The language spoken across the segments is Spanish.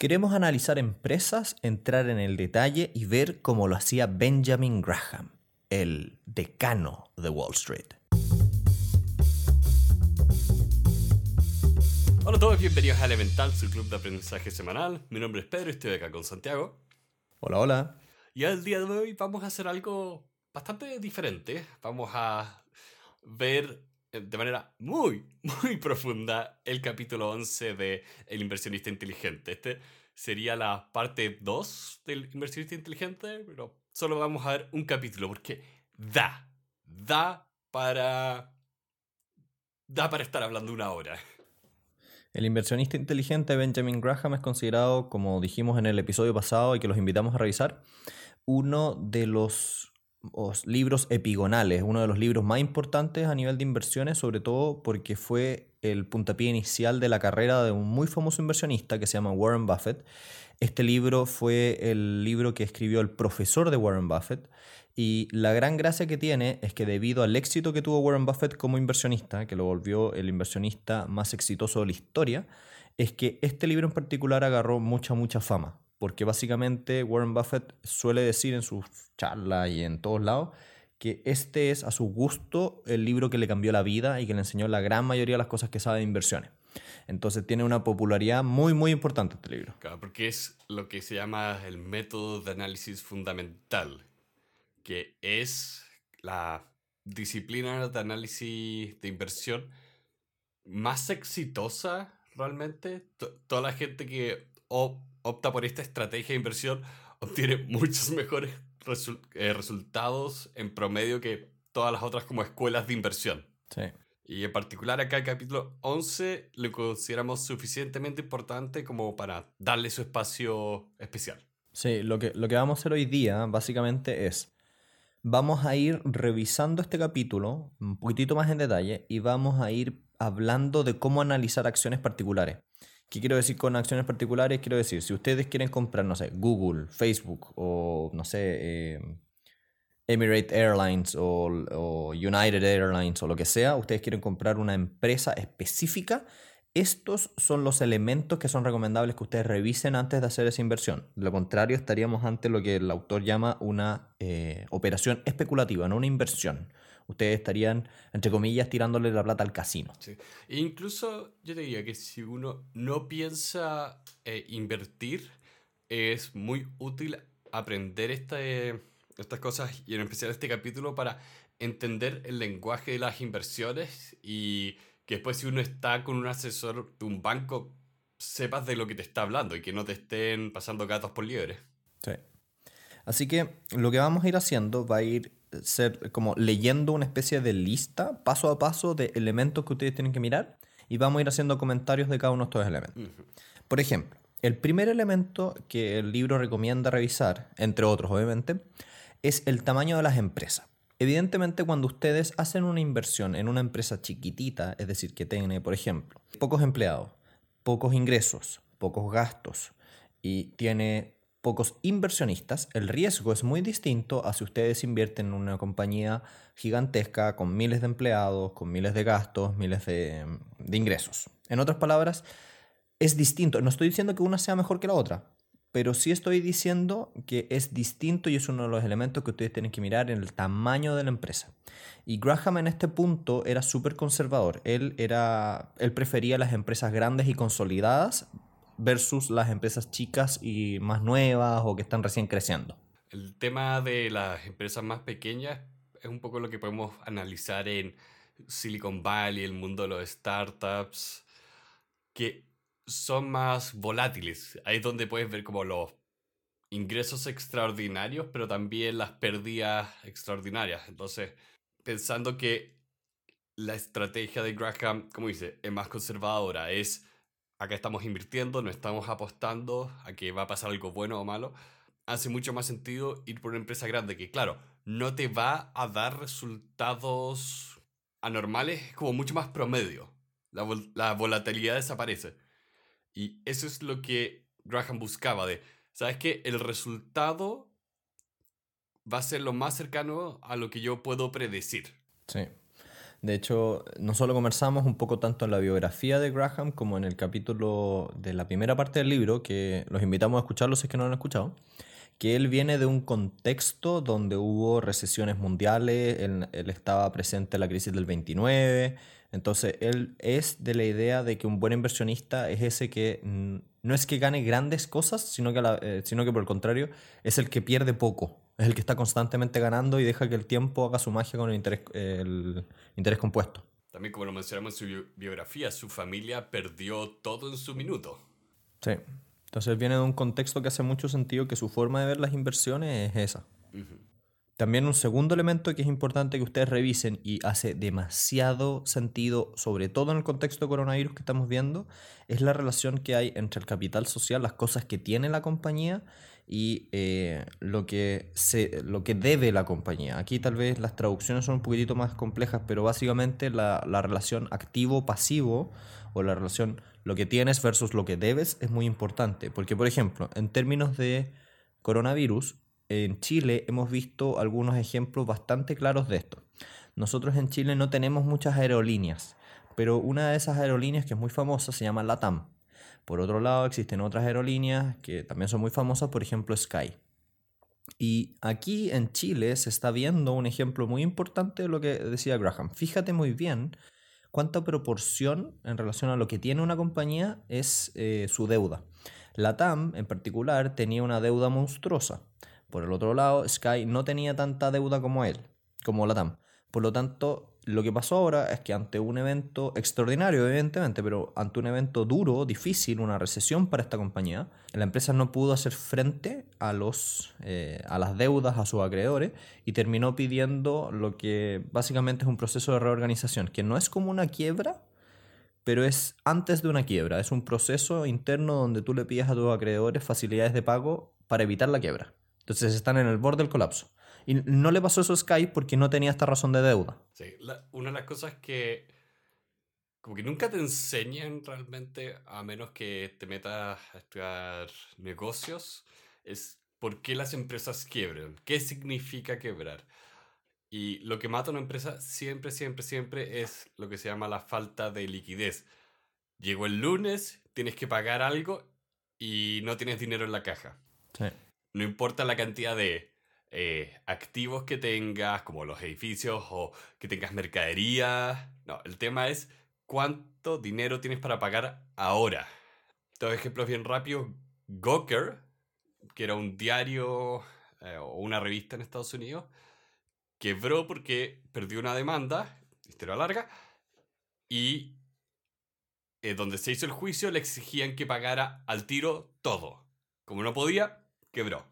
Queremos analizar empresas, entrar en el detalle y ver cómo lo hacía Benjamin Graham, el decano de Wall Street. Hola a todos, bienvenidos a Elemental, su club de aprendizaje semanal. Mi nombre es Pedro y estoy acá con Santiago. Hola, hola. Y el día de hoy vamos a hacer algo bastante diferente. Vamos a ver de manera muy, muy profunda el capítulo 11 de El inversionista inteligente. Este sería la parte 2 del inversionista inteligente, pero solo vamos a ver un capítulo porque da, da para... da para estar hablando una hora. El inversionista inteligente Benjamin Graham es considerado, como dijimos en el episodio pasado y que los invitamos a revisar, uno de los los libros epigonales, uno de los libros más importantes a nivel de inversiones, sobre todo porque fue el puntapié inicial de la carrera de un muy famoso inversionista que se llama Warren Buffett. Este libro fue el libro que escribió el profesor de Warren Buffett y la gran gracia que tiene es que debido al éxito que tuvo Warren Buffett como inversionista, que lo volvió el inversionista más exitoso de la historia, es que este libro en particular agarró mucha, mucha fama porque básicamente Warren Buffett suele decir en sus charlas y en todos lados que este es a su gusto el libro que le cambió la vida y que le enseñó la gran mayoría de las cosas que sabe de inversiones. Entonces tiene una popularidad muy, muy importante este libro. Claro, porque es lo que se llama el método de análisis fundamental, que es la disciplina de análisis de inversión más exitosa realmente. toda la gente que opta por esta estrategia de inversión obtiene muchos mejores eh, resultados en promedio que todas las otras como escuelas de inversión. Sí. Y en particular acá el capítulo 11 lo consideramos suficientemente importante como para darle su espacio especial. Sí, lo que, lo que vamos a hacer hoy día básicamente es, vamos a ir revisando este capítulo un poquitito más en detalle y vamos a ir hablando de cómo analizar acciones particulares. ¿Qué quiero decir con acciones particulares? Quiero decir, si ustedes quieren comprar, no sé, Google, Facebook o, no sé, eh, Emirates Airlines o, o, United Airlines o lo que sea, ustedes quieren comprar una empresa específica, estos son los elementos que son recomendables que ustedes revisen antes de hacer esa inversión. De lo contrario, estaríamos ante lo que el autor llama una eh, operación especulativa, no una inversión ustedes estarían, entre comillas, tirándole la plata al casino. Sí. E incluso yo te diría que si uno no piensa eh, invertir, es muy útil aprender estas cosas y en especial este capítulo para entender el lenguaje de las inversiones y que después si uno está con un asesor de un banco sepas de lo que te está hablando y que no te estén pasando gatos por liebre. Sí. Así que lo que vamos a ir haciendo va a ir ser como leyendo una especie de lista paso a paso de elementos que ustedes tienen que mirar y vamos a ir haciendo comentarios de cada uno de estos elementos. Por ejemplo, el primer elemento que el libro recomienda revisar, entre otros obviamente, es el tamaño de las empresas. Evidentemente, cuando ustedes hacen una inversión en una empresa chiquitita, es decir, que tiene, por ejemplo, pocos empleados, pocos ingresos, pocos gastos y tiene pocos inversionistas, el riesgo es muy distinto a si ustedes invierten en una compañía gigantesca con miles de empleados, con miles de gastos, miles de, ingresos. En otras palabras, es distinto. No estoy diciendo que una sea mejor que la otra, pero sí estoy diciendo que es distinto y es uno de los elementos que ustedes tienen que mirar en el tamaño de la empresa. Y Graham en este punto era súper conservador. Él, era, él prefería las empresas grandes y consolidadas versus las empresas chicas y más nuevas o que están recién creciendo? El tema de las empresas más pequeñas es un poco lo que podemos analizar en Silicon Valley, el mundo de los startups, que son más volátiles. Ahí es donde puedes ver como los ingresos extraordinarios, pero también las pérdidas extraordinarias. Entonces, pensando que la estrategia de Graham, como dice, es más conservadora, es acá estamos invirtiendo, no estamos apostando a que va a pasar algo bueno o malo, hace mucho más sentido ir por una empresa grande que, claro, no te va a dar resultados anormales, como mucho más promedio. La, la volatilidad desaparece. Y eso es lo que Graham buscaba de, ¿sabes qué? El resultado va a ser lo más cercano a lo que yo puedo predecir. Sí. De hecho, nosotros conversamos un poco tanto en la biografía de Graham como en el capítulo de la primera parte del libro, que los invitamos a escucharlo si es que no lo han escuchado, que él viene de un contexto donde hubo recesiones mundiales, él, estaba presente en la crisis del 29, entonces él es de la idea de que un buen inversionista es ese que no es que gane grandes cosas, sino que, la- eh, sino que por el contrario es el que pierde poco. Es el que está constantemente ganando y deja que el tiempo haga su magia con el interés, el interés compuesto. También como lo mencionamos en su bio- biografía, su familia perdió todo en su minuto. Sí. Entonces viene de un contexto que hace mucho sentido que su forma de ver las inversiones es esa. También un segundo elemento que es importante que ustedes revisen y hace demasiado sentido, sobre todo en el contexto de coronavirus que estamos viendo, es la relación que hay entre el capital social, las cosas que tiene la compañía y eh, lo, que se, lo que debe la compañía. Aquí tal vez las traducciones son un poquitito más complejas, pero básicamente la, la relación activo-pasivo o la relación lo que tienes versus lo que debes es muy importante. Porque, por ejemplo, en términos de coronavirus, en Chile hemos visto algunos ejemplos bastante claros de esto. Nosotros en Chile no tenemos muchas aerolíneas, pero una de esas aerolíneas que es muy famosa se llama LATAM. Por otro lado, existen otras aerolíneas que también son muy famosas, por ejemplo Sky. Y aquí en Chile se está viendo un ejemplo muy importante de lo que decía Graham. Fíjate muy bien cuánta proporción en relación a lo que tiene una compañía es eh, su deuda. La TAM en particular tenía una deuda monstruosa. Por el otro lado, Sky no tenía tanta deuda como él, como la TAM. Por lo tanto, lo que pasó ahora es que ante un evento extraordinario, evidentemente, pero ante un evento duro, difícil, una recesión para esta compañía, la empresa no pudo hacer frente a, los, eh, a las deudas, a sus acreedores, y terminó pidiendo lo que básicamente es un proceso de reorganización, que no es como una quiebra, pero es antes de una quiebra, es un proceso interno donde tú le pides a tus acreedores facilidades de pago para evitar la quiebra. Entonces están en el borde del colapso. Y no le pasó eso a Sky porque no tenía esta razón de deuda. Sí, la- una de las cosas que como que nunca te enseñan realmente, a menos que te metas a estudiar negocios, es por qué las empresas quiebran, qué significa quebrar. Y lo que mata a una empresa siempre, siempre, siempre es lo que se llama la falta de liquidez. Llegó el lunes, tienes que pagar algo y no tienes dinero en la caja. Sí. No importa la cantidad de eh, activos que tengas, como los edificios o que tengas mercadería. No, el tema es cuánto dinero tienes para pagar ahora. Dos ejemplos bien rápidos. Gawker, que era un diario eh, o una revista en Estados Unidos, quebró porque perdió una demanda, historia larga, y eh, donde se hizo el juicio le exigían que pagara al tiro todo. Como no podía, quebró.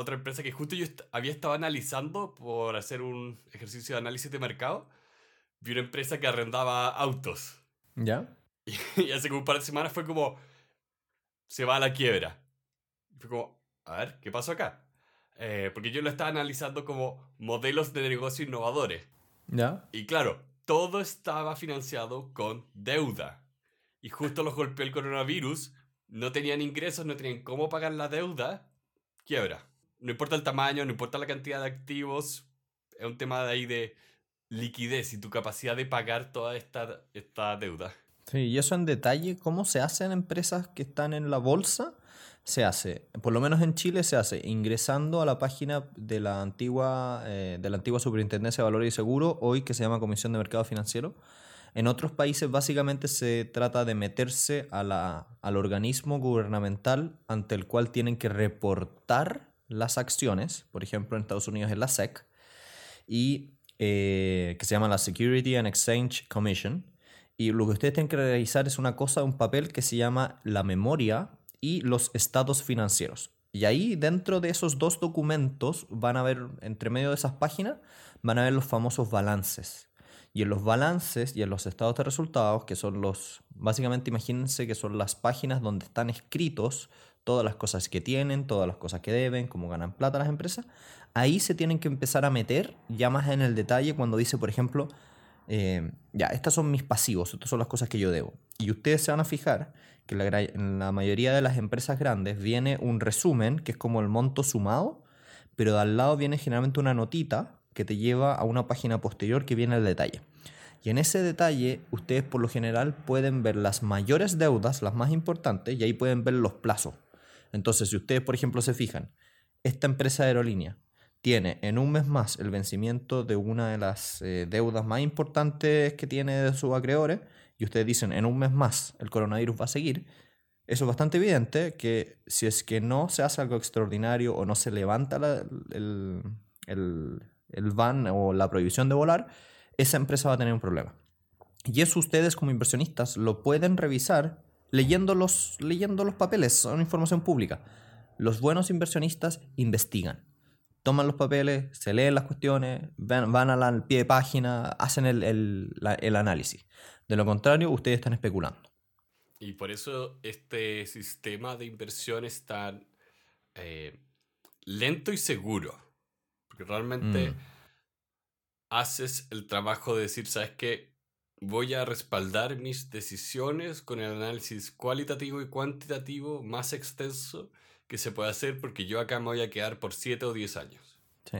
Otra empresa que justo yo est- había estado analizando por hacer un ejercicio de análisis de mercado, vi una empresa que arrendaba autos. ¿Ya? Y hace como un par de semanas fue como, se va a la quiebra. Y fue como, a ver, ¿qué pasó acá? Eh, porque yo lo estaba analizando como modelos de negocio innovadores. ¿Ya? Y claro, todo estaba financiado con deuda. Y justo los golpeó el coronavirus, no tenían ingresos, no tenían cómo pagar la deuda, quiebra. No importa el tamaño, no importa la cantidad de activos, es un tema de ahí de liquidez y tu capacidad de pagar toda esta, esta deuda. Sí, y eso en detalle, ¿cómo se hace en empresas que están en la bolsa? Se hace, por lo menos en Chile se hace ingresando a la página de la antigua, eh, de la antigua Superintendencia de Valores y Seguros, hoy que se llama Comisión de Mercado Financiero. En otros países básicamente se trata de meterse a la, al organismo gubernamental ante el cual tienen que reportar las acciones, por ejemplo en Estados Unidos es la SEC, y eh, que se llama la Security and Exchange Commission. Y lo que ustedes tienen que realizar es una cosa, un papel que se llama la memoria y los estados financieros. Y ahí dentro de esos dos documentos van a ver, entre medio de esas páginas, van a ver los famosos balances. Y en los balances y en los estados de resultados, que son los, básicamente imagínense que son las páginas donde están escritos todas las cosas que tienen, todas las cosas que deben, cómo ganan plata las empresas, ahí se tienen que empezar a meter ya más en el detalle cuando dice, por ejemplo, eh, ya, estas son mis pasivos, estas son las cosas que yo debo. Y ustedes se van a fijar que la en la mayoría de las empresas grandes viene un resumen, que es como el monto sumado, pero de al lado viene generalmente una notita que te lleva a una página posterior que viene el detalle. Y en ese detalle, ustedes por lo general pueden ver las mayores deudas, las más importantes, y ahí pueden ver los plazos. Entonces, si ustedes, por ejemplo, se fijan, esta empresa de aerolínea tiene en un mes más el vencimiento de una de las eh, deudas más importantes que tiene de sus acreedores, y ustedes dicen en un mes más el coronavirus va a seguir, eso es bastante evidente que si es que no se hace algo extraordinario o no se levanta el, el, el ban o la prohibición de volar, esa empresa va a tener un problema. Y eso ustedes como inversionistas lo pueden revisar leyendo los, leyendo los papeles, son información pública. Los buenos inversionistas investigan, toman los papeles, se leen las cuestiones, van, van al pie de página, hacen el, el, análisis. De lo contrario, ustedes están especulando. Y por eso este sistema de inversión es tan eh, lento y seguro. Porque realmente... Mm haces el trabajo de decir, ¿sabes qué? Voy a respaldar mis decisiones con el análisis cualitativo y cuantitativo más extenso que se puede hacer porque yo acá me voy a quedar por 7 o 10 años. Sí,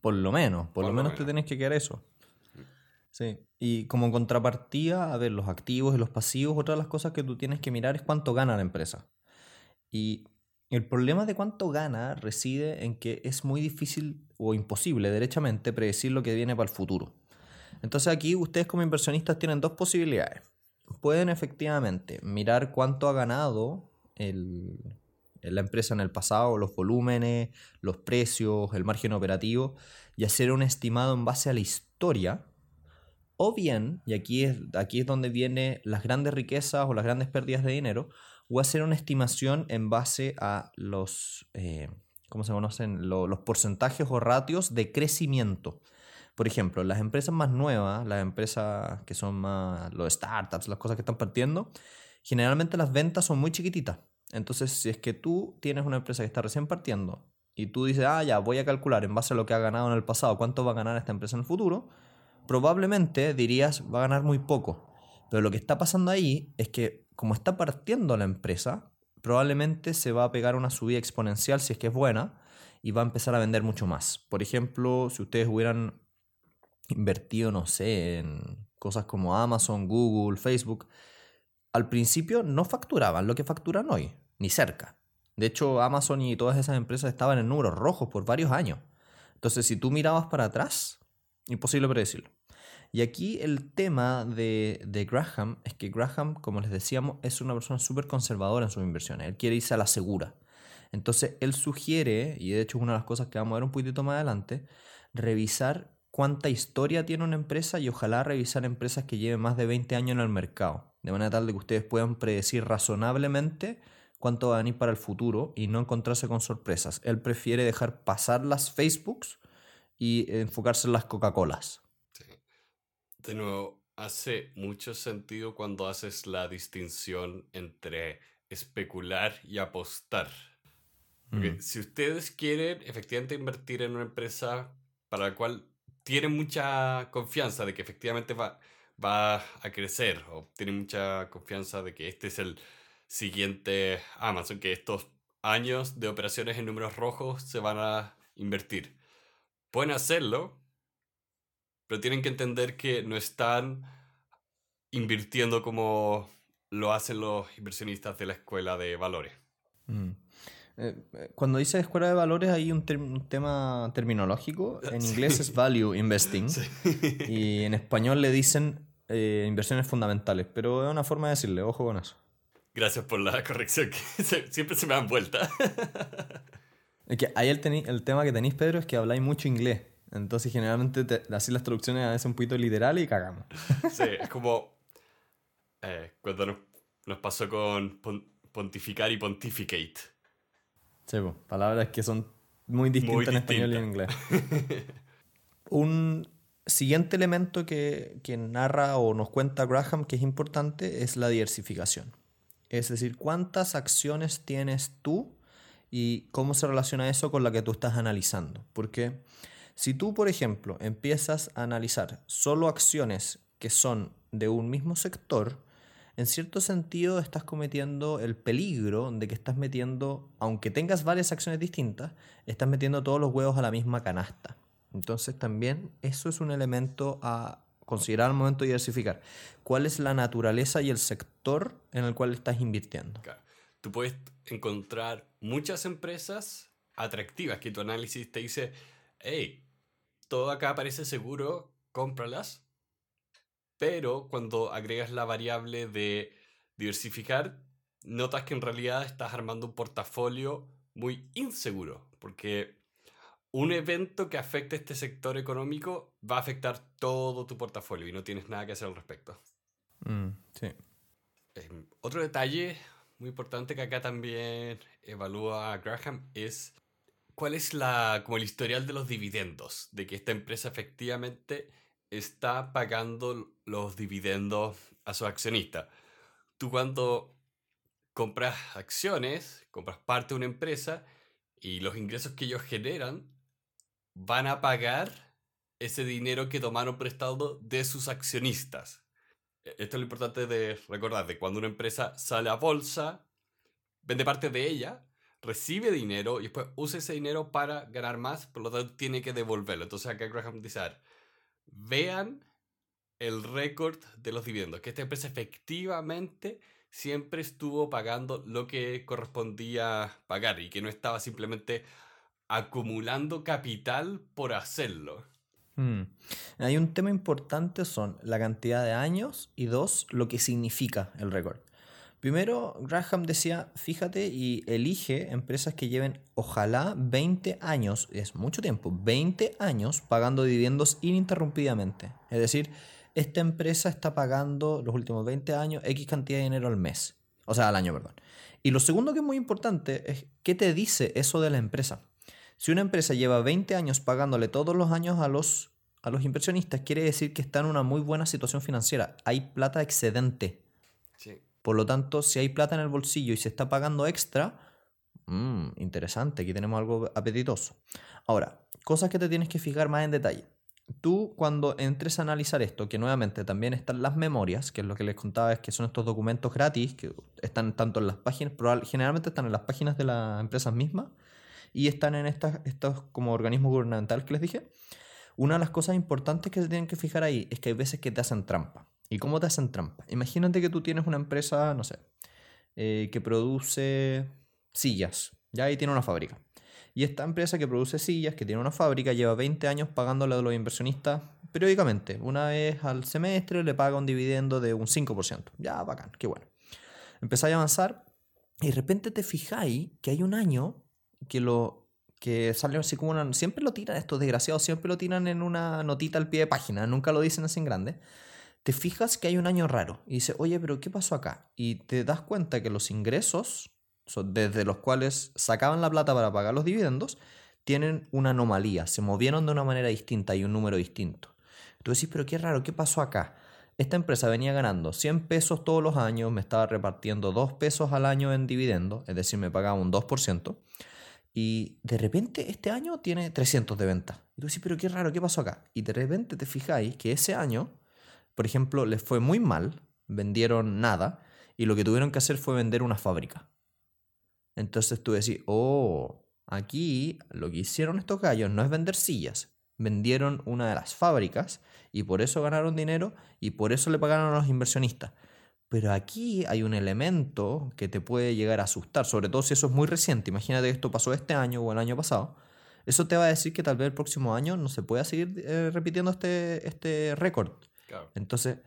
por lo menos, por, lo, menos, te tienes que quedar eso. Sí, y como contrapartida, a ver, los activos y los pasivos, otra de las cosas que tú tienes que mirar es cuánto gana la empresa. Y el problema de cuánto gana reside en que es muy difícil o imposible, derechamente, predecir lo que viene para el futuro. Entonces aquí ustedes como inversionistas tienen dos posibilidades. Pueden efectivamente mirar cuánto ha ganado la empresa en el pasado, los volúmenes, los precios, el margen operativo, y hacer un estimado en base a la historia. O bien, y aquí es, aquí es donde vienen las grandes riquezas o las grandes pérdidas de dinero, o hacer una estimación en base a los, eh, ¿cómo se conocen? los porcentajes o ratios de crecimiento. Por ejemplo, las empresas más nuevas, las empresas que son más, los startups, las cosas que están partiendo, generalmente las ventas son muy chiquititas. Entonces, si es que tú tienes una empresa que está recién partiendo y tú dices, ah, ya, voy a calcular en base a lo que ha ganado en el pasado, cuánto va a ganar esta empresa en el futuro, probablemente dirías, va a ganar muy poco. Pero lo que está pasando ahí es que como está partiendo la empresa, probablemente se va a pegar una subida exponencial si es que es buena y va a empezar a vender mucho más. Por ejemplo, si ustedes hubieran invertido, no sé, en cosas como Amazon, Google, Facebook, al principio no facturaban lo que facturan hoy, ni cerca. De hecho, Amazon y todas esas empresas estaban en números rojos por varios años. Entonces, si tú mirabas para atrás, imposible predecirlo. Y aquí el tema de, Graham es que Graham, como les decíamos, es una persona súper conservadora en sus inversiones. Él quiere irse a la segura. Entonces, él sugiere, y de hecho es una de las cosas que vamos a ver un poquito más adelante, revisar cuánta historia tiene una empresa y ojalá revisar empresas que lleven más de 20 años en el mercado. De manera tal de que ustedes puedan predecir razonablemente cuánto va a venir para el futuro y no encontrarse con sorpresas. Él prefiere dejar pasar las Facebooks y enfocarse en las Coca-Colas. De nuevo, hace mucho sentido cuando haces la distinción entre especular y apostar. Porque mm. si ustedes quieren efectivamente invertir en una empresa para la cual tienen mucha confianza de que efectivamente va, va a crecer, o tienen mucha confianza de que este es el siguiente Amazon, que estos años de operaciones en números rojos se van a invertir. Pueden hacerlo, pero tienen que entender que no están invirtiendo como lo hacen los inversionistas de la escuela de valores. Mm. Eh, eh, cuando dice escuela de valores hay un, tema terminológico. En inglés es value investing y en español le dicen eh, inversiones fundamentales, pero es una forma de decirle, ojo con eso. Gracias por la corrección, que siempre se me dan vuelta. es que ahí el, el tema que tenéis, Pedro, es que habláis mucho inglés. Entonces, generalmente, así las traducciones a veces un poquito literales y cagamos. Sí, es como eh, cuando nos, pasó con pontificar y pontificate. Sí, palabras que son muy distintas en español y en inglés. un siguiente elemento que, que narra o nos cuenta Graham que es importante es la diversificación. Es decir, cuántas acciones tienes tú y cómo se relaciona eso con la que tú estás analizando. Porque si tú, por ejemplo, empiezas a analizar solo acciones que son de un mismo sector, en cierto sentido estás cometiendo el peligro de que estás metiendo, aunque tengas varias acciones distintas, estás metiendo todos los huevos a la misma canasta. Entonces también eso es un elemento a considerar al momento de diversificar. ¿Cuál es la naturaleza y el sector en el cual estás invirtiendo? Claro. Tú puedes encontrar muchas empresas atractivas que tu análisis te dice, hey, todo acá parece seguro, cómpralas. Pero cuando agregas la variable de diversificar, notas que en realidad estás armando un portafolio muy inseguro, porque un evento que afecte este sector económico va a afectar todo tu portafolio y no tienes nada que hacer al respecto. Mm, sí. Eh, otro detalle muy importante que acá también evalúa Graham es cuál es la, como el historial de los dividendos, de que esta empresa efectivamente está pagando los dividendos a sus accionistas. Tú cuando compras acciones, compras parte de una empresa y los ingresos que ellos generan van a pagar ese dinero que tomaron prestado de sus accionistas. E-, esto es lo importante de recordar, de cuando una empresa sale a bolsa, vende parte de ella, recibe dinero y después usa ese dinero para ganar más, por lo tanto tiene que devolverlo. Entonces acá Graham dice, vean el récord de los dividendos, que esta empresa efectivamente siempre estuvo pagando lo que correspondía pagar y que no estaba simplemente acumulando capital por hacerlo. Hmm. Hay un tema importante, son la cantidad de años y dos, lo que significa el récord. Primero, Graham decía, fíjate y elige empresas que lleven ojalá 20 años, es mucho tiempo, 20 años pagando dividendos ininterrumpidamente. Es decir, esta empresa está pagando los últimos 20 años X cantidad de dinero al mes, o sea, al año, perdón. Y lo segundo que es muy importante es qué te dice eso de la empresa. Si una empresa lleva 20 años pagándole todos los años a los, a los inversionistas, quiere decir que está en una muy buena situación financiera. Hay plata excedente. Por lo tanto, si hay plata en el bolsillo y se está pagando extra, mmm, interesante, aquí tenemos algo apetitoso. Ahora, cosas que te tienes que fijar más en detalle. Tú cuando entres a analizar esto, que nuevamente también están las memorias, que es lo que les contaba, es que son estos documentos gratis, que están tanto en las páginas, generalmente están en las páginas de las empresas mismas, y están en estas, estos como organismos gubernamentales que les dije, una de las cosas importantes que se tienen que fijar ahí es que hay veces que te hacen trampa. ¿Y cómo te hacen trampa? Imagínate que tú tienes una empresa, no sé, eh, que produce sillas, ya ahí tiene una fábrica. Y esta empresa que produce sillas, que tiene una fábrica, lleva 20 años pagándole a los inversionistas periódicamente. Una vez al semestre le paga un dividendo de un 5%. Ya, bacán, qué bueno. Empezáis a avanzar y de repente te fijáis que hay un año que lo que sale así como una... Siempre lo tiran estos desgraciados, siempre lo tiran en una notita al pie de página, nunca lo dicen así en grande. Te fijas que hay un año raro y dices, oye, pero ¿qué pasó acá? Y te das cuenta que los ingresos, desde los cuales sacaban la plata para pagar los dividendos, tienen una anomalía, se movieron de una manera distinta y un número distinto. Tú decís, pero qué raro, ¿qué pasó acá? Esta empresa venía ganando 100 pesos todos los años, me estaba repartiendo 2 pesos al año en dividendos, es decir, me pagaba un 2%. Y de repente este año tiene 300 de venta. Y tú dices, pero qué raro, ¿qué pasó acá? Y de repente te fijáis que ese año, por ejemplo, les fue muy mal, vendieron nada, y lo que tuvieron que hacer fue vender una fábrica. Entonces tú decís, oh, aquí lo que hicieron estos gallos no es vender sillas, vendieron una de las fábricas y por eso ganaron dinero y por eso le pagaron a los inversionistas. Pero aquí hay un elemento que te puede llegar a asustar, sobre todo si eso es muy reciente. Imagínate que esto pasó este año o el año pasado. Eso te va a decir que tal vez el próximo año no se pueda seguir eh, repitiendo este, este récord. Entonces,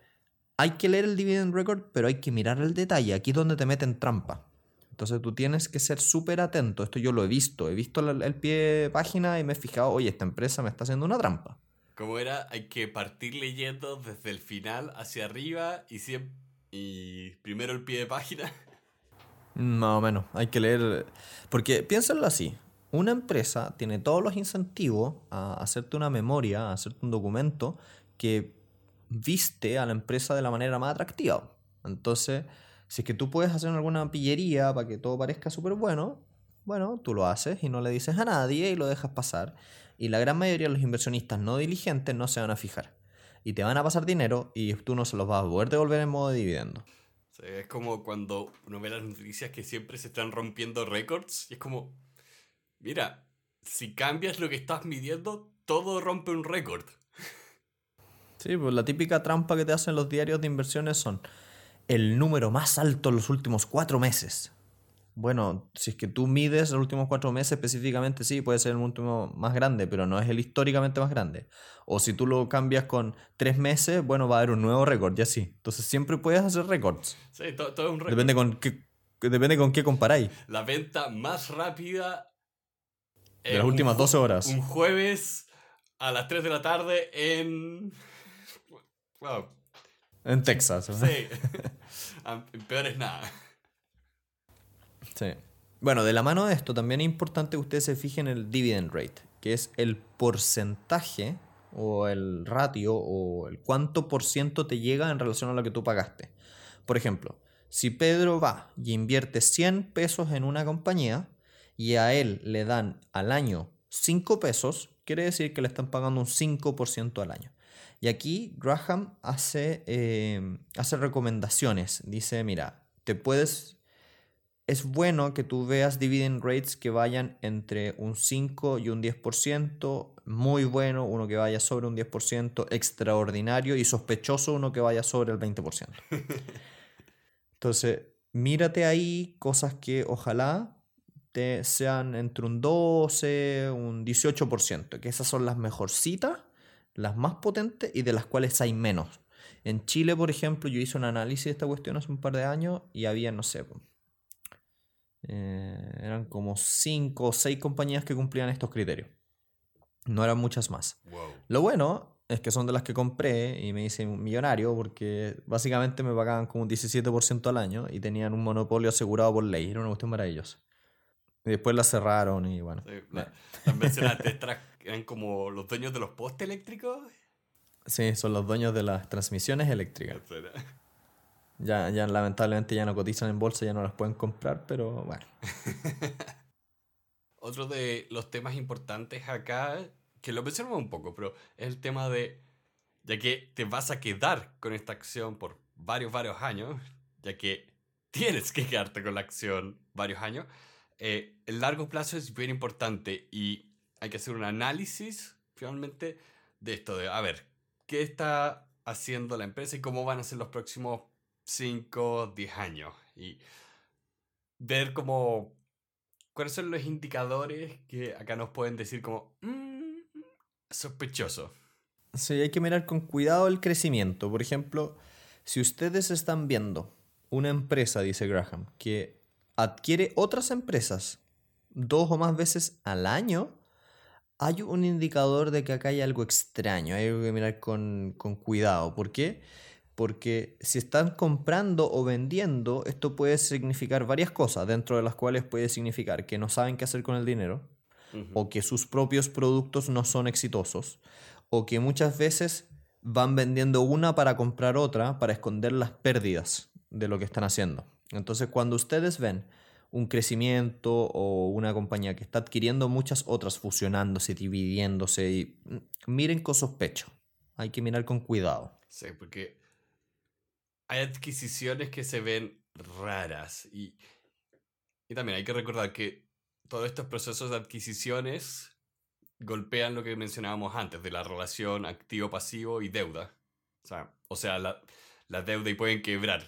hay que leer el dividend record, pero hay que mirar el detalle. Aquí es donde te meten trampa. Entonces tú tienes que ser súper atento. Esto yo lo he visto. He visto el, el, pie de página y me he fijado, oye, esta empresa me está haciendo una trampa. ¿Cómo era? Hay que partir leyendo desde el final hacia arriba y siempre y primero el pie de página. Más o menos, hay que leer. Porque piénsalo así: una empresa tiene todos los incentivos a hacerte una memoria, a hacerte un documento que viste a la empresa de la manera más atractiva. Entonces, si es que tú puedes hacer alguna pillería para que todo parezca súper bueno, bueno, tú lo haces y no le dices a nadie y lo dejas pasar. Y la gran mayoría de los inversionistas no diligentes no se van a fijar y te van a pasar dinero y tú no se los vas a poder devolver en modo de dividendo. es como cuando uno ve las noticias que siempre se están rompiendo récords y es como, mira, si cambias lo que estás midiendo, todo rompe un récord. Sí, pues la típica trampa que te hacen los diarios de inversiones son el número más alto en los últimos cuatro meses. Bueno, si es que tú mides los últimos cuatro meses específicamente, sí, puede ser el último más grande, pero no es el históricamente más grande. O si tú lo cambias con tres meses, bueno, va a haber un nuevo récord, ya sí. Entonces siempre puedes hacer récords. Sí, todo, todo es un récord. Depende con qué, depende con qué comparáis. La venta más rápida De eh, las un últimas ju- 12 horas. Un jueves a las 3 de la tarde en. Wow, En Texas. ¿no? sí. Am- Peor es nada. Sí. Bueno, de la mano de esto, también es importante que ustedes se fijen en el dividend rate, que es el porcentaje o el ratio o el cuánto por ciento te llega en relación a lo que tú pagaste. Por ejemplo, si Pedro va y invierte 100 pesos en una compañía y a él le dan al año 5 pesos, quiere decir que le están pagando un 5% al año. Y aquí Graham hace, eh, hace recomendaciones. Dice, mira, te puedes es bueno que tú veas dividend rates que vayan entre un 5 y un 10%, muy bueno uno que vaya sobre un 10%, extraordinario y sospechoso uno que vaya sobre el 20%. Entonces, mírate ahí cosas que ojalá te sean entre un 12, un 18%, que esas son las mejorcitas, las más potentes y de las cuales hay menos. En Chile, por ejemplo, yo hice un análisis de esta cuestión hace un par de años y había, no sé, eh, eran como 5 o 6 compañías que cumplían estos criterios. No eran muchas más. Wow. Lo bueno es que son de las que compré y me hice un millonario porque básicamente me pagaban como un 17% al año y tenían un monopolio asegurado por ley. Era una cuestión maravillosa. Y después la cerraron y bueno. Sí, la- mencionaste, eran como los dueños de los postes eléctricos. Sí, son los dueños de las transmisiones eléctricas. Ya, ya lamentablemente ya no cotizan en bolsa, ya no las pueden comprar, pero bueno. Otro de los temas importantes acá, que lo mencionamos un poco, pero es el tema de, ya que te vas a quedar con esta acción por varios, varios años, ya que tienes que quedarte con la acción varios años, eh, el largo plazo es bien importante y hay que hacer un análisis finalmente de esto, de, a ver, ¿qué está haciendo la empresa y cómo van a ser los próximos 5, 10 años? Y ver cómo ¿Cuáles son los indicadores que acá nos pueden decir como "Mm, sospechoso? Sí, hay que mirar con cuidado el crecimiento. Por ejemplo, si ustedes están viendo una empresa, dice Graham, que adquiere otras empresas dos o más veces al año, hay un indicador de que acá hay algo extraño, hay algo que mirar con, con cuidado. ¿Por qué? Porque si están comprando o vendiendo, esto puede significar varias cosas, dentro de las cuales puede significar que no saben qué hacer con el dinero, o que sus propios productos no son exitosos, o que muchas veces van vendiendo una para comprar otra para esconder las pérdidas de lo que están haciendo. Entonces, cuando ustedes ven un crecimiento o una compañía que está adquiriendo muchas otras, fusionándose, dividiéndose, y, mm, miren con sospecho. Hay que mirar con cuidado. Sí, porque hay adquisiciones que se ven raras y, y también hay que recordar que todos estos procesos de adquisiciones golpean lo que mencionábamos antes de la relación activo-pasivo y deuda. O sea, o sea la, la deuda y pueden quebrar.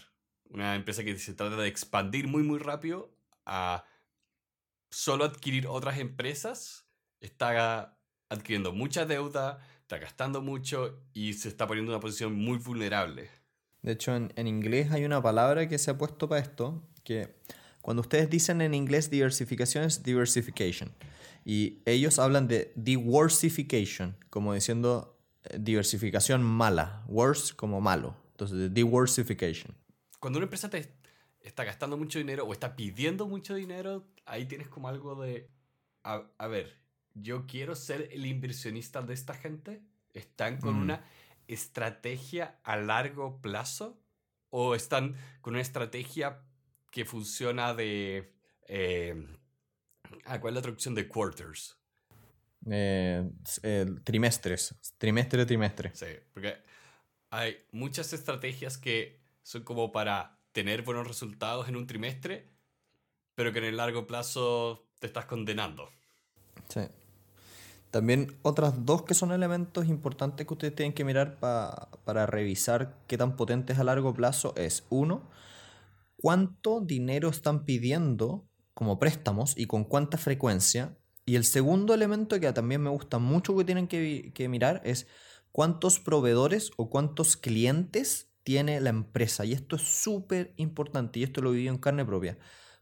Una empresa que se trata de expandir muy muy rápido a solo adquirir otras empresas está adquiriendo mucha deuda, está gastando mucho y se está poniendo en una posición muy vulnerable. De hecho, en, en inglés hay una palabra que se ha puesto para esto, que cuando ustedes dicen en inglés diversificación es diversification. Y ellos hablan de diversification, como diciendo eh, diversificación mala. Worse como malo. Entonces, de diversification. Cuando una empresa te está gastando mucho dinero o está pidiendo mucho dinero, ahí tienes como algo de, a, a ver, yo quiero ser el inversionista de esta gente. ¿Están con Mm. una estrategia a largo plazo? ¿O están con una estrategia que funciona de... eh, ah, ¿Cuál es la traducción de quarters? Eh, eh, trimestres. Trimestre, trimestre. Sí, porque hay muchas estrategias que son como para tener buenos resultados en un trimestre, pero que en el largo plazo te estás condenando. Sí. También otras dos que son elementos importantes que ustedes tienen que mirar para revisar qué tan potentes a largo plazo es, uno, cuánto dinero están pidiendo como préstamos y con cuánta frecuencia. Y el segundo elemento que también me gusta mucho que tienen que mirar es cuántos proveedores o cuántos clientes tiene la empresa. Y esto es súper importante y esto lo viví en carne propia.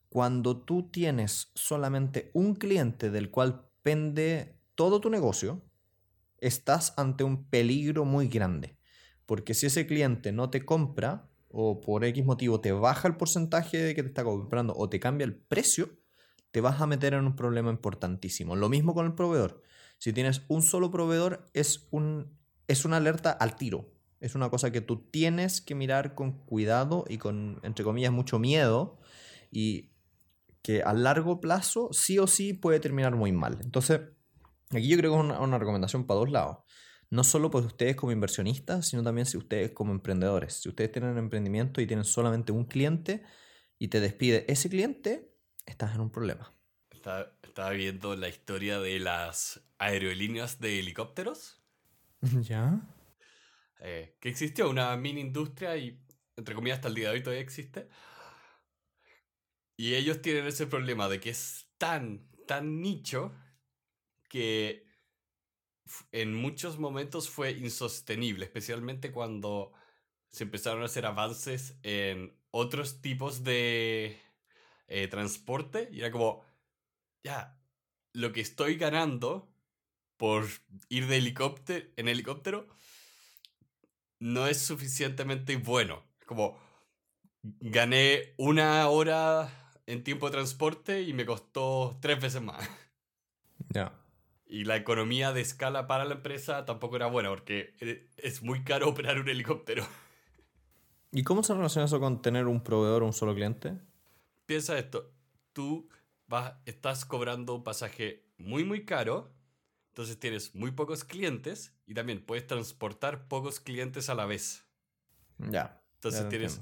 Cuando tú tienes solamente un cliente del cual pende todo tu negocio, estás ante un peligro muy grande. Porque si ese cliente no te compra o por X motivo te baja el porcentaje de que te está comprando o te cambia el precio, te vas a meter en un problema importantísimo. Lo mismo con el proveedor. Si tienes un solo proveedor, es, un, es una alerta al tiro. Es una cosa que tú tienes que mirar con cuidado y con, entre comillas, mucho miedo. Y que a largo plazo sí o sí puede terminar muy mal. Entonces, Aquí yo creo que es una, recomendación para dos lados. No solo para ustedes como inversionistas, sino también si ustedes como emprendedores. Si ustedes tienen un emprendimiento y tienen solamente un cliente y te despide ese cliente, estás en un problema. Estaba, viendo la historia de las aerolíneas de helicópteros. ¿Ya? Eh, que existió una mini industria y, entre comillas, hasta el día de hoy todavía existe. Y ellos tienen ese problema de que es tan, tan nicho que en muchos momentos fue insostenible, especialmente cuando se empezaron a hacer avances en otros tipos de eh, transporte y era como, ya, lo que estoy ganando por ir de helicóptero en helicóptero no es suficientemente bueno. Como gané una hora en tiempo de transporte y me costó tres veces más. Ya. Y la economía de escala para la empresa tampoco era buena porque e, es muy caro operar un helicóptero. ¿Y cómo se relaciona eso con tener un proveedor o un solo cliente? Piensa esto, tú vas, estás cobrando un pasaje muy muy caro, entonces tienes muy pocos clientes y también puedes transportar pocos clientes a la vez. Ya. Entonces tienes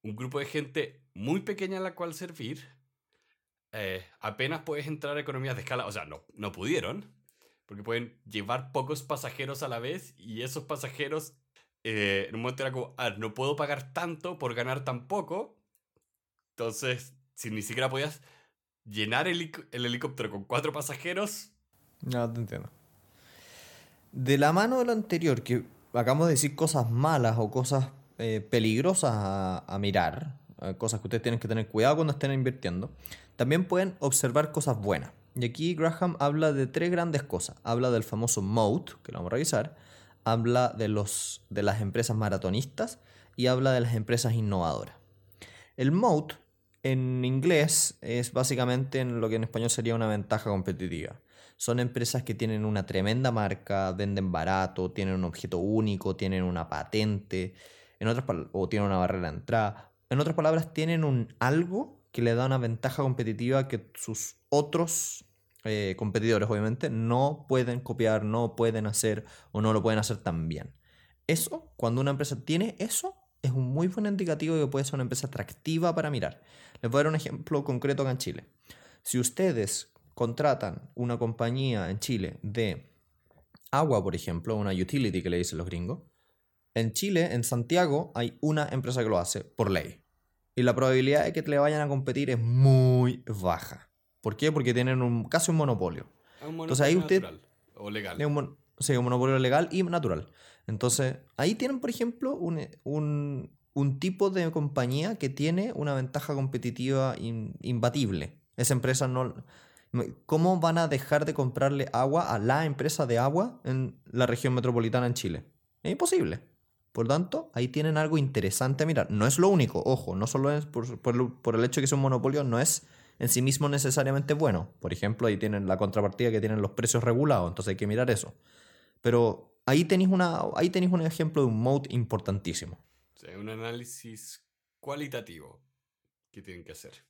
un grupo de gente muy pequeña a la cual servir. Eh, apenas puedes entrar a economías de escala, o sea, no, no pudieron, porque pueden llevar pocos pasajeros a la vez y esos pasajeros eh, en un momento era como, ah, no puedo pagar tanto por ganar tan poco. Entonces, si ni siquiera podías llenar el, helicóptero con cuatro pasajeros. No, te entiendo. De la mano de lo anterior, que acabamos de decir cosas malas o cosas eh, peligrosas a, mirar, eh, cosas que ustedes tienen que tener cuidado cuando estén invirtiendo, también pueden observar cosas buenas. Y aquí Graham habla de tres grandes cosas. Habla del famoso moat, que lo vamos a revisar, habla de, los, de las empresas maratonistas y habla de las empresas innovadoras. El moat en inglés es básicamente en lo que en español sería una ventaja competitiva. Son empresas que tienen una tremenda marca, venden barato, tienen un objeto único, tienen una patente, en otras o tienen una barrera de entrada. En otras palabras, tienen un algo que le da una ventaja competitiva que sus otros eh, competidores, obviamente, no pueden copiar, no pueden hacer o no lo pueden hacer tan bien. Eso, cuando una empresa tiene eso, es un muy buen indicativo de que puede ser una empresa atractiva para mirar. Les voy a dar un ejemplo concreto acá en Chile. Si ustedes contratan una compañía en Chile de agua, por ejemplo, una utility que le dicen los gringos, en Chile, en Santiago, hay una empresa que lo hace por ley. Y la probabilidad de que te le vayan a competir es muy baja. ¿Por qué? Porque tienen un, casi un monopolio. Un monopolio Entonces ahí usted... o legal. Un, sí, un monopolio legal y natural. Entonces ahí tienen, por ejemplo, un, tipo de compañía que tiene una ventaja competitiva imbatible. Esa empresa no... ¿Cómo van a dejar de comprarle agua a la empresa de agua en la región metropolitana en Chile? Es imposible. Por tanto, ahí tienen algo interesante a mirar. No es lo único, ojo, no solo es por, por el hecho de que es un monopolio, no es en sí mismo necesariamente bueno. Por ejemplo, ahí tienen la contrapartida que tienen los precios regulados, entonces hay que mirar eso. Pero ahí tenéis, una, ahí tenéis un ejemplo de un mode importantísimo. un análisis cualitativo que tienen que hacer.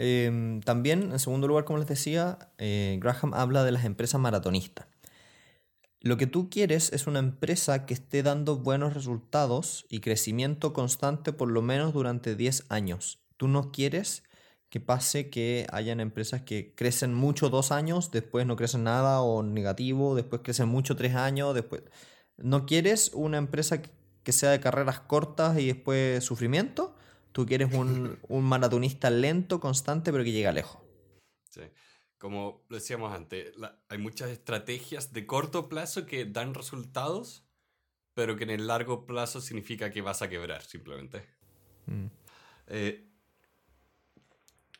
Em, también, en segundo lugar, como les decía, eh, Graham habla de las empresas maratonistas. Lo que tú quieres es una empresa que esté dando buenos resultados y crecimiento constante por lo menos durante 10 años. Tú no quieres que pase que hayan empresas que crecen mucho dos años, después no crecen nada o negativo, después crecen mucho tres años, después... No quieres una empresa que sea de carreras cortas y después sufrimiento. Tú quieres un, un maratonista lento, constante, pero que llega lejos. Sí. Como lo decíamos antes, hay muchas estrategias de corto plazo que dan resultados, pero que en el largo plazo significa que vas a quebrar, simplemente. Mm. Eh,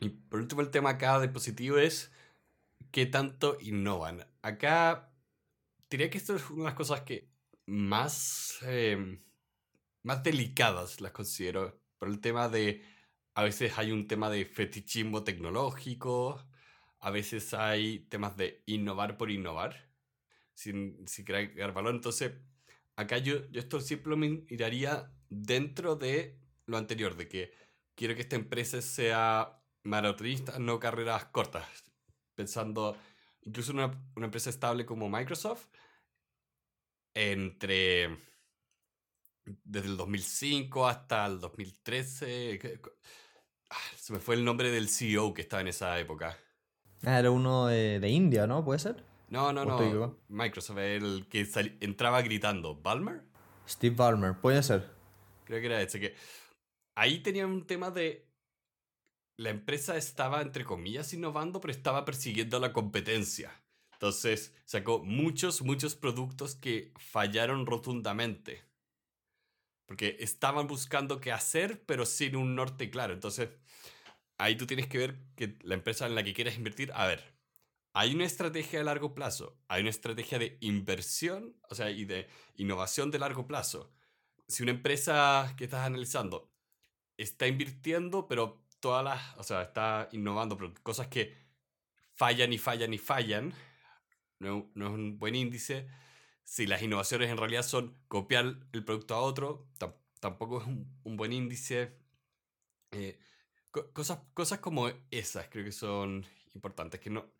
y por último, el tema acá de positivo es qué tanto innovan. Acá diría que esto es una de las cosas que más, em, más delicadas las considero. Por el tema de, a veces hay un tema de fetichismo tecnológico, a veces hay temas de innovar por innovar, sin, sin crear valor. Entonces, acá yo, yo esto siempre lo miraría dentro de lo anterior, de que quiero que esta empresa sea maratonista, no carreras cortas. Pensando incluso en una, una empresa estable como Microsoft, entre desde el 2005 hasta el 2013. Ah, se me fue el nombre del CEO que estaba en esa época. Ah, era uno de, India, ¿no? ¿Puede ser? No, no, no. Microsoft, el que entraba gritando. ¿Balmer? Steve Ballmer, puede ser. Creo que era ese. Que ahí tenía un tema de. La empresa estaba, entre comillas, innovando, pero estaba persiguiendo la competencia. Entonces sacó muchos, muchos productos que fallaron rotundamente. Porque estaban buscando qué hacer, pero sin un norte claro. Entonces, ahí tú tienes que ver que la empresa en la que quieres invertir, a ver, hay una estrategia de largo plazo, hay una estrategia de inversión, o sea, y de innovación de largo plazo. Si una empresa que estás analizando está invirtiendo, pero todas las, o sea, está innovando, pero cosas que fallan y fallan y fallan, no, no es un buen índice. Si las innovaciones en realidad son copiar el producto a otro, tampoco es un, buen índice. Eh, cosas, cosas como esas creo que son importantes. Que no...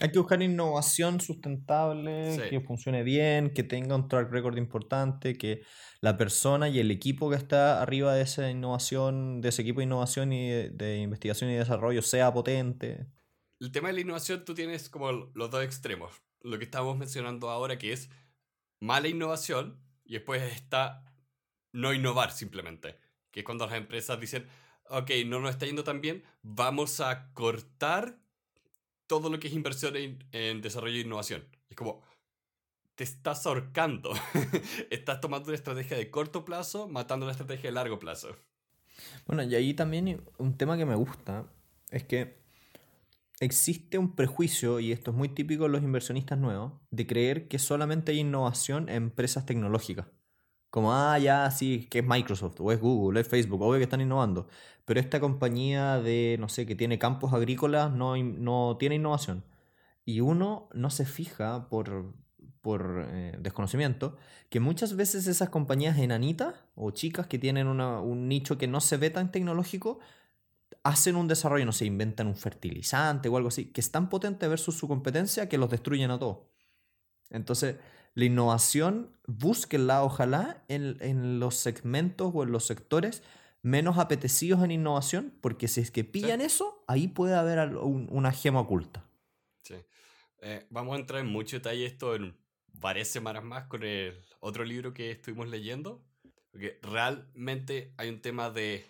Hay que buscar innovación sustentable, que funcione bien, que tenga un track record importante, que la persona y el equipo que está arriba de esa innovación, de ese equipo de innovación y de, investigación y desarrollo sea potente. El tema de la innovación, tú tienes como los dos extremos. Lo que estamos mencionando ahora, que es mala innovación, y después está no innovar simplemente. Que es cuando las empresas dicen, ok, no nos está yendo tan bien, vamos a cortar todo lo que es inversión en, desarrollo e innovación. Es como, te estás ahorcando. estás tomando una estrategia de corto plazo, matando una estrategia de largo plazo. Bueno, y ahí también un tema que me gusta es que existe un prejuicio, y esto es muy típico en los inversionistas nuevos, de creer que solamente hay innovación en empresas tecnológicas. Como, ah, ya, sí, que es Microsoft, o es Google, o es Facebook, obvio que están innovando. Pero esta compañía de, no sé, que tiene campos agrícolas no, no tiene innovación. Y uno no se fija por, por eh, desconocimiento que muchas veces esas compañías enanitas o chicas que tienen un nicho que no se ve tan tecnológico hacen un desarrollo, no sé, inventan un fertilizante o algo así, que es tan potente versus su competencia que los destruyen a todos. Entonces, la innovación, búsquenla, ojalá, en, los segmentos o en los sectores menos apetecidos en innovación, porque si es que pillan eso, ahí puede haber una gema oculta. Sí. Eh, vamos a entrar en mucho detalle esto en varias semanas más con el otro libro que estuvimos leyendo, porque realmente hay un tema de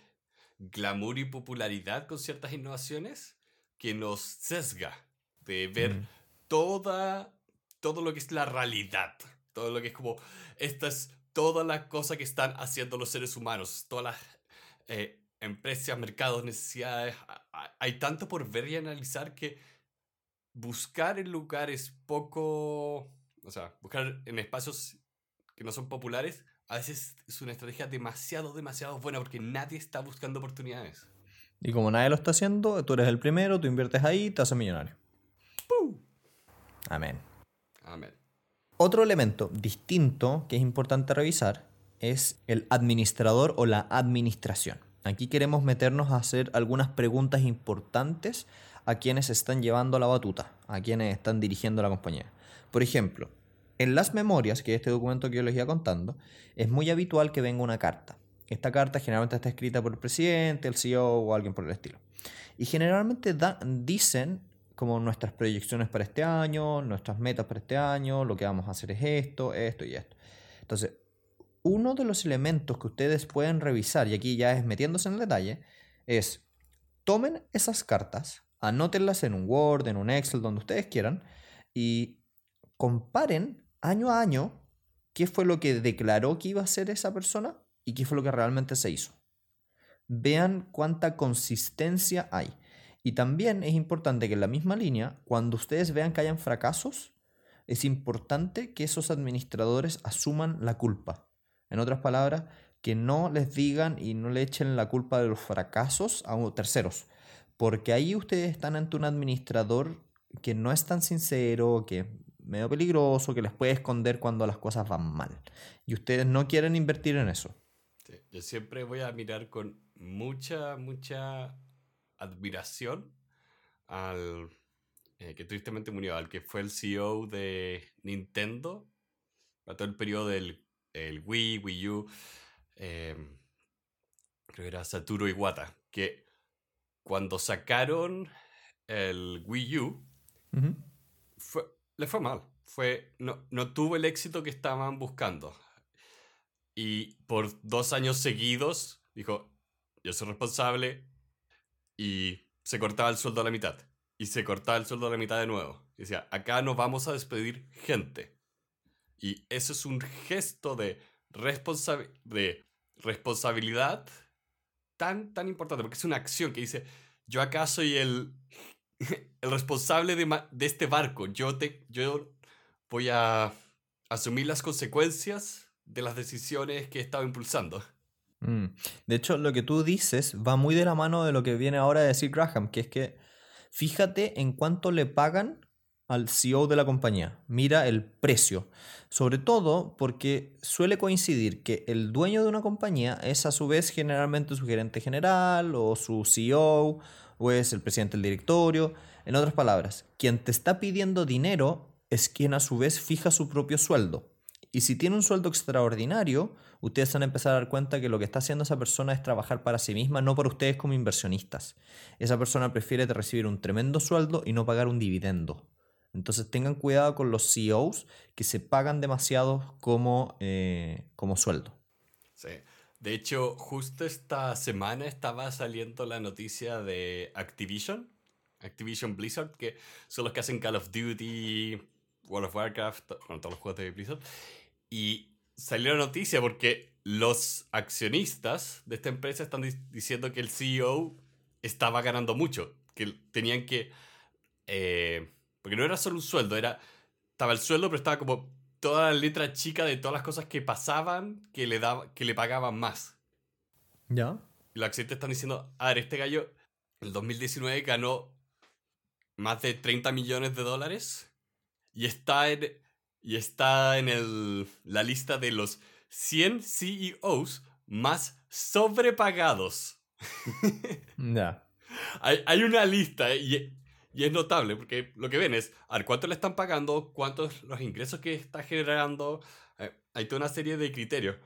glamour y popularidad con ciertas innovaciones que nos sesga de ver mm. toda todo lo que es la realidad, todo lo que es como, esta es toda la cosa que están haciendo los seres humanos, todas las eh, empresas, mercados, necesidades, hay tanto por ver y analizar que buscar en lugares poco, o sea, buscar en espacios que no son populares, a veces es una estrategia demasiado, demasiado buena porque nadie está buscando oportunidades. Y como nadie lo está haciendo, tú eres el primero, tú inviertes ahí, te haces millonario. Amén. Otro elemento distinto que es importante revisar es el administrador o la administración. Aquí queremos meternos a hacer algunas preguntas importantes a quienes están llevando la batuta, a quienes están dirigiendo la compañía. Por ejemplo, en las memorias, que es este documento que yo les iba contando, es muy habitual que venga una carta. esta carta generalmente está escrita por el presidente, el CEO o alguien por el estilo. Y generalmente dicen como nuestras proyecciones para este año, nuestras metas para este año, lo que vamos a hacer es esto, esto y esto. Entonces, uno de los elementos que ustedes pueden revisar, y aquí ya es metiéndose en el detalle, es tomen esas cartas, anótenlas en un Word, en un Excel, donde ustedes quieran, y comparen año a año qué fue lo que declaró que iba a hacer esa persona y qué fue lo que realmente se hizo. Vean cuánta consistencia hay. Y también es importante que en la misma línea, cuando ustedes vean que hayan fracasos, es importante que esos administradores asuman la culpa. En otras palabras, que no les digan y no le echen la culpa de los fracasos a terceros. Porque ahí ustedes están ante un administrador que no es tan sincero, que medio peligroso, que les puede esconder cuando las cosas van mal. Y ustedes no quieren invertir en eso. yo siempre voy a mirar con mucha, mucha admiración al eh, que tristemente murió, al que fue el CEO de Nintendo, a todo el periodo del el Wii, Wii U, em, creo que era Satoru Iwata, que cuando sacaron el Wii U, le fue mal. Fue, no, no tuvo el éxito que estaban buscando. Y por dos años seguidos dijo, yo soy responsable y se cortaba el sueldo a la mitad. Y se cortaba el sueldo a la mitad de nuevo. decía, acá no vamos a despedir gente. Y eso es un gesto de, de responsabilidad tan, tan importante, porque es una acción que dice, yo acá soy el, el responsable de, este barco, yo, te, yo voy a asumir las consecuencias de las decisiones que he estado impulsando. Mm. De hecho, lo que tú dices va muy de la mano de lo que viene ahora a decir Graham, que es que fíjate en cuánto le pagan al CEO de la compañía. Mira el precio. Sobre todo porque suele coincidir que el dueño de una compañía es a su vez generalmente su gerente general o su CEO o es el presidente del directorio. En otras palabras, quien te está pidiendo dinero es quien a su vez fija su propio sueldo. Y si tiene un sueldo extraordinario, ustedes van a empezar a dar cuenta que lo que está haciendo esa persona es trabajar para sí misma, no para ustedes como inversionistas. Esa persona prefiere recibir un tremendo sueldo y no pagar un dividendo. Entonces tengan cuidado con los CEOs que se pagan demasiado como, eh, como sueldo. Sí. De hecho, justo esta semana estaba saliendo la noticia de Activision, Activision Blizzard, que son los que hacen Call of Duty, World of Warcraft, todos los juegos de Blizzard. Y salió la noticia porque los accionistas de esta empresa están diciendo que el CEO estaba ganando mucho, que tenían que... Eh, porque no era solo un sueldo, era... Estaba el sueldo, pero estaba como toda la letra chica de todas las cosas que pasaban que le, daba, que le pagaban más. ¿Ya? Y los accionistas están diciendo, a ver, este gallo en el 2019 ganó más de 30 millones de dólares y está en y está en el, la lista de los 100 CEOs más sobrepagados. Ya. hay, hay, una lista y, y, es notable porque lo que ven es a ver, cuánto le están pagando, cuántos los ingresos que está generando. Eh, hay toda una serie de criterios.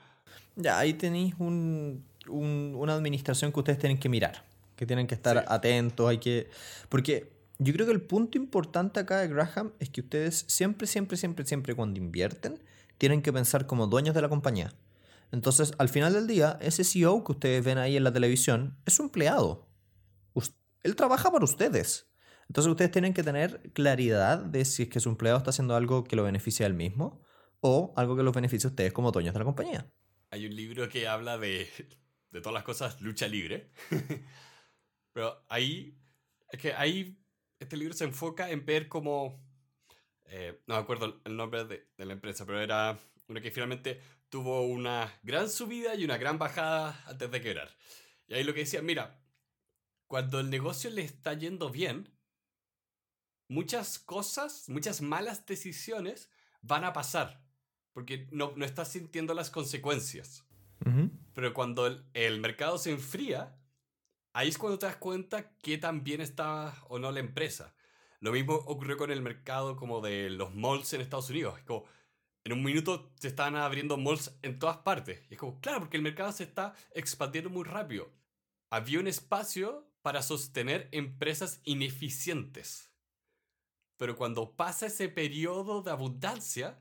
Ya, ahí tenéis un, un, una administración que ustedes tienen que mirar, que tienen que estar atentos, hay que... Porque yo creo que el punto importante acá de Graham es que ustedes siempre, siempre, siempre, siempre cuando invierten, tienen que pensar como dueños de la compañía. Entonces, al final del día, ese CEO que ustedes ven ahí en la televisión es un empleado. Él trabaja para ustedes. Entonces, ustedes tienen que tener claridad de si es que su empleado está haciendo algo que lo beneficia a él mismo o algo que los beneficia a ustedes como dueños de la compañía. Hay un libro que habla de, de todas las cosas lucha libre. Pero ahí, es que ahí este libro se enfoca en ver cómo, eh, no me acuerdo el nombre de, la empresa, pero era una que finalmente tuvo una gran subida y una gran bajada antes de quebrar. Y ahí lo que decía, mira, cuando el negocio le está yendo bien, muchas cosas, muchas malas decisiones van a pasar, porque no, no estás sintiendo las consecuencias. Pero cuando el, el mercado se enfría, ahí es cuando te das cuenta que tan bien está o no la empresa. Lo mismo ocurrió con el mercado como de los malls en Estados Unidos. Como en un minuto se estaban abriendo malls en todas partes. Y es como, claro, porque el mercado se está expandiendo muy rápido. Había un espacio para sostener empresas ineficientes. Pero cuando pasa ese periodo de abundancia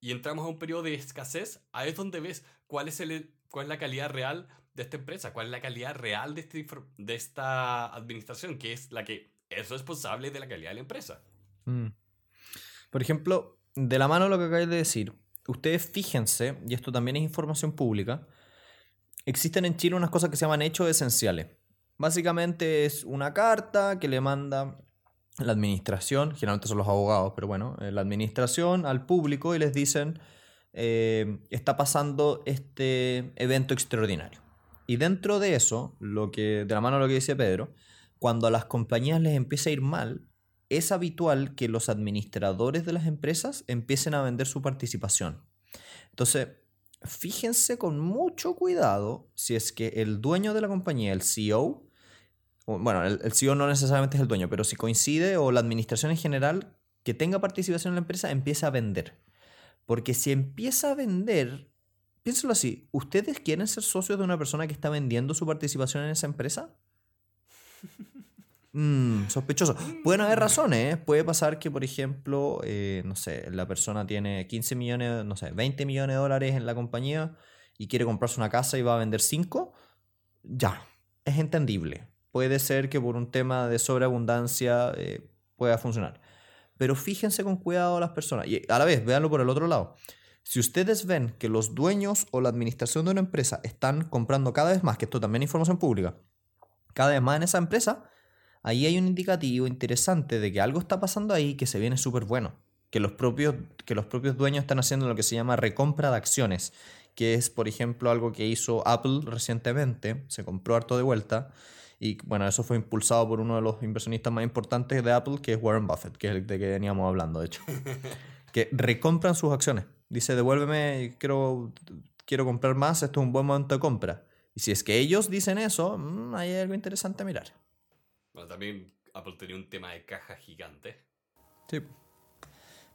y entramos a un periodo de escasez, ahí es donde ves cuál es, el, cuál es la calidad real de esta empresa, cuál es la calidad real de, este, de esta administración, que es la que es responsable de la calidad de la empresa. Mm. Por ejemplo, de la mano lo que acabáis de decir, ustedes fíjense, y esto también es información pública, existen en Chile unas cosas que se llaman hechos esenciales. Básicamente es una carta que le manda la administración, generalmente son los abogados, pero bueno, eh, la administración al público y les dicen, eh, está pasando este evento extraordinario. Y dentro de eso, lo que, de la mano de lo que dice Pedro, cuando a las compañías les empieza a ir mal, es habitual que los administradores de las empresas empiecen a vender su participación. Entonces, fíjense con mucho cuidado si es que el dueño de la compañía, el CEO, bueno, el, el, CEO no necesariamente es el dueño, pero si coincide o la administración en general que tenga participación en la empresa empieza a vender. Porque si empieza a vender, piénselo así, ¿ustedes quieren ser socios de una persona que está vendiendo su participación en esa empresa? Mm, sospechoso. Pueden haber razones. ¿eh? Puede pasar que, por ejemplo, eh, no sé, la persona tiene 15 millones, no sé, 20 millones de dólares en la compañía y quiere comprarse una casa y va a vender 5. Ya, es entendible. Puede ser que por un tema de sobreabundancia eh, pueda funcionar. Pero fíjense con cuidado a las personas. Y a la vez, véanlo por el otro lado. Si ustedes ven que los dueños o la administración de una empresa están comprando cada vez más, que esto también es información pública, cada vez más en esa empresa, ahí hay un indicativo interesante de que algo está pasando ahí que se viene súper bueno. Que los, propios, que los propios dueños están haciendo lo que se llama recompra de acciones, que es, por ejemplo, algo que hizo Apple recientemente, se compró harto de vuelta, y bueno, eso fue impulsado por uno de los inversionistas más importantes de Apple, que es Warren Buffett, que es el de que veníamos hablando, de hecho. que recompran sus acciones. Dice, devuélveme, quiero, quiero comprar más, esto es un buen momento de compra. Y si es que ellos dicen eso, mmm, hay algo interesante a mirar. Bueno, también Apple tenía un tema de caja gigante. Sí.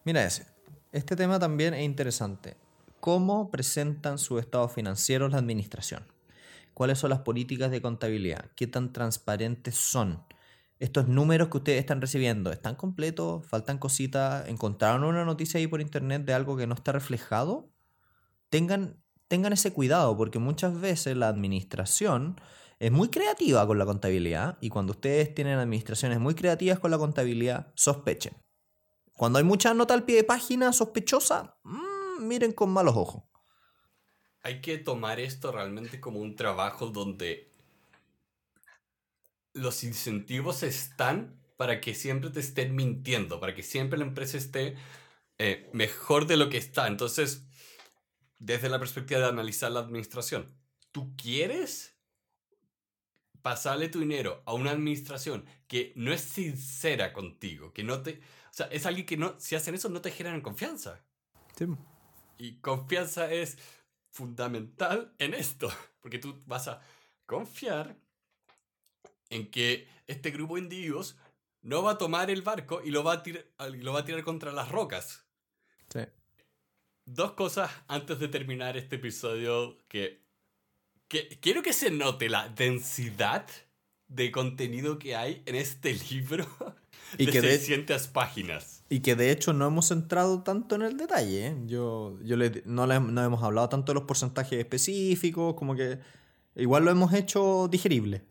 Mira ese. Este tema también es interesante. ¿Cómo presentan su estado financiero la administración? ¿Cuáles son las políticas de contabilidad? ¿Qué tan transparentes son? Estos números que ustedes están recibiendo, ¿están completos? ¿Faltan cositas? ¿Encontraron una noticia ahí por internet de algo que no está reflejado? Tengan, tengan ese cuidado porque muchas veces la administración es muy creativa con la contabilidad y cuando ustedes tienen administraciones muy creativas con la contabilidad, sospechen. Cuando hay mucha nota al pie de página sospechosa, mmm, miren con malos ojos. Hay que tomar esto realmente como un trabajo donde los incentivos están para que siempre te estén mintiendo, para que siempre la empresa esté eh, mejor de lo que está. Entonces, desde la perspectiva de analizar la administración, ¿tú quieres pasarle tu dinero a una administración que no es sincera contigo, que no te... O sea, es alguien que no, si hacen eso, no te generan confianza. Sí. Y confianza es fundamental en esto, porque tú vas a confiar en que este grupo de individuos no va a tomar el barco y lo va a, tirar, lo va a tirar contra las rocas. Sí. Dos cosas antes de terminar este episodio que que, quiero que se note la densidad de contenido que hay en este libro y de que 600 páginas. Y que de hecho no hemos entrado tanto en el detalle. ¿eh? Yo, yo le, no, le, no hemos hablado tanto de los porcentajes específicos, como que igual lo hemos hecho digerible.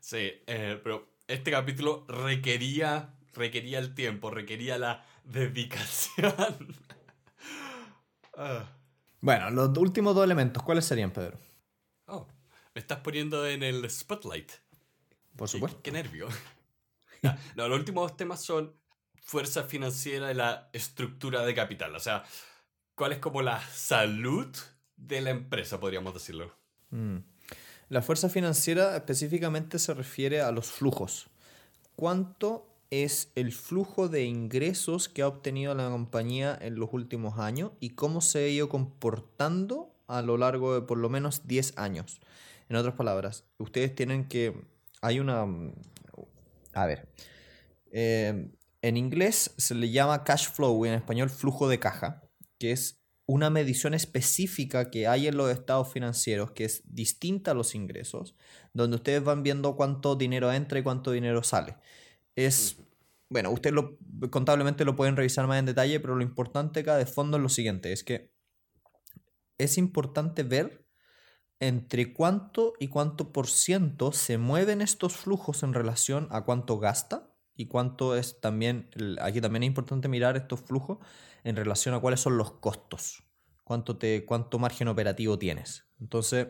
Sí, eh, pero este capítulo requería, requería el tiempo, requería la dedicación. Ah. Bueno, los últimos dos elementos, ¿cuáles serían, Pedro? Oh, me estás poniendo en el spotlight. Por supuesto. Qué, qué nervio. No, los últimos temas son fuerza financiera y la estructura de capital. O sea, ¿cuál es como la salud de la empresa, podríamos decirlo? Mm. La fuerza financiera específicamente se refiere a los flujos. ¿Cuánto es el flujo de ingresos que ha obtenido la compañía en los últimos años y cómo se ha ido comportando a lo largo de por lo menos 10 años. En otras palabras, ustedes tienen que... Hay una... A ver. Eh, en inglés se le llama cash flow y en español flujo de caja. que es una medición específica que hay en los estados financieros, que es distinta a los ingresos, donde ustedes van viendo cuánto dinero entra y cuánto dinero sale. Es, bueno, ustedes lo, contablemente lo pueden revisar más en detalle, pero lo importante acá de fondo es lo siguiente, es que es importante ver entre cuánto y cuánto por ciento se mueven estos flujos en relación a cuánto gasta y cuánto es también, aquí también es importante mirar estos flujos en relación a cuáles son los costos, cuánto, te, cuánto margen operativo tienes. Entonces,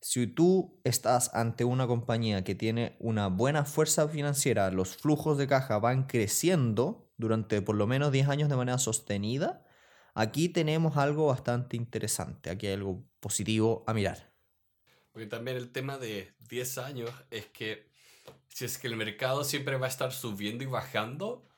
si tú estás ante una compañía que tiene una buena fuerza financiera, los flujos de caja van creciendo durante por lo menos 10 años de manera sostenida, aquí tenemos algo bastante interesante, aquí hay algo positivo a mirar. Porque también el tema de 10 años es que si es que el mercado siempre va a estar subiendo y bajando,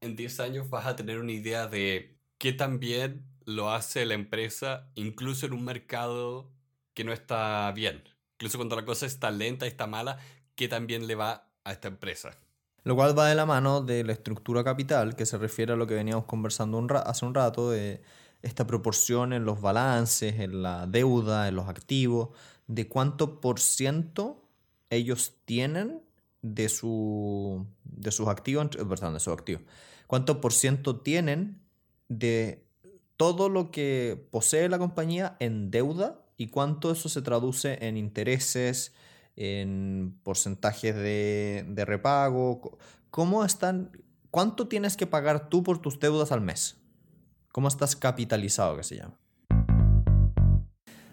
en 10 años vas a tener una idea de qué tan bien lo hace la empresa, incluso en un mercado que no está bien. Incluso cuando la cosa está lenta y está mala, qué tan bien le va a esta empresa. Lo cual va de la mano de la estructura capital, que se refiere a lo que veníamos conversando hace un rato, de esta proporción en los balances, en la deuda, en los activos, de cuánto por ciento ellos tienen de, su, de sus activos, perdón, de sus activos, cuánto por ciento tienen de todo lo que posee la compañía en deuda y cuánto eso se traduce en intereses, en porcentajes de, de repago, cómo están, cuánto tienes que pagar tú por tus deudas al mes, cómo estás capitalizado, que se llama.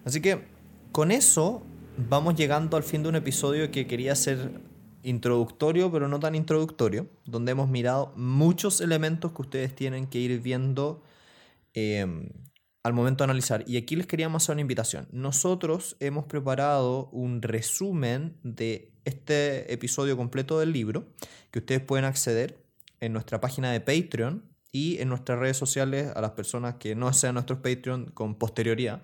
Así que con eso vamos llegando al fin de un episodio que quería ser introductorio, pero no tan introductorio, donde hemos mirado muchos elementos que ustedes tienen que ir viendo em, al momento de analizar. Y aquí les queríamos hacer una invitación. Nosotros hemos preparado un resumen de este episodio completo del libro que ustedes pueden acceder en nuestra página de Patreon y en nuestras redes sociales a las personas que no sean nuestros Patreon con posterioridad.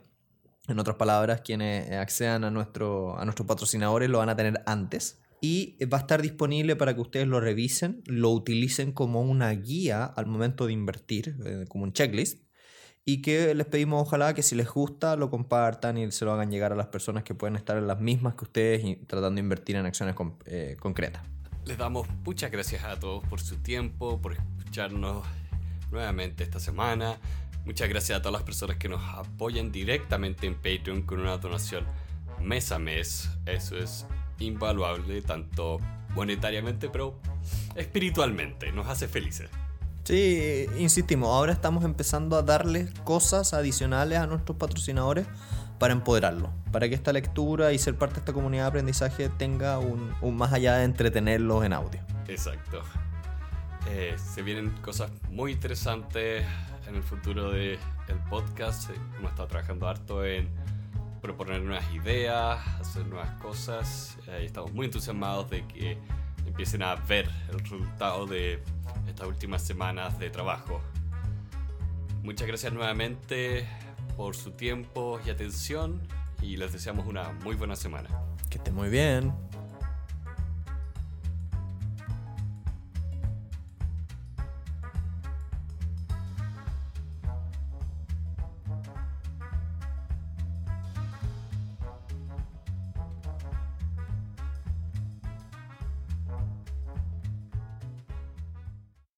En otras palabras, quienes accedan a, nuestro, a nuestros patrocinadores lo van a tener antes. Y va a estar disponible para que ustedes lo revisen, lo utilicen como una guía al momento de invertir, eh, como un checklist. Y que les pedimos ojalá que si les gusta lo compartan y se lo hagan llegar a las personas que pueden estar en las mismas que ustedes y tratando de invertir en acciones eh, concretas. Les damos muchas gracias a todos por su tiempo, por escucharnos nuevamente esta semana. Muchas gracias a todas las personas que nos apoyan directamente en Patreon con una donación mes a mes. Eso es invaluable, tanto monetariamente, pero espiritualmente. Nos hace felices. Sí, insistimos, ahora estamos empezando a darles cosas adicionales a nuestros patrocinadores para empoderarlos, para que esta lectura y ser parte de esta comunidad de aprendizaje tenga un, un más allá de entretenerlos en audio. Exacto. Eh, se vienen cosas muy interesantes en el futuro del el podcast. Eh, hemos estado trabajando harto en proponer nuevas ideas, hacer nuevas cosas. Eh, estamos muy entusiasmados de que empiecen a ver el resultado de estas últimas semanas de trabajo. Muchas gracias nuevamente por su tiempo y atención y les deseamos una muy buena semana. Que esté muy bien.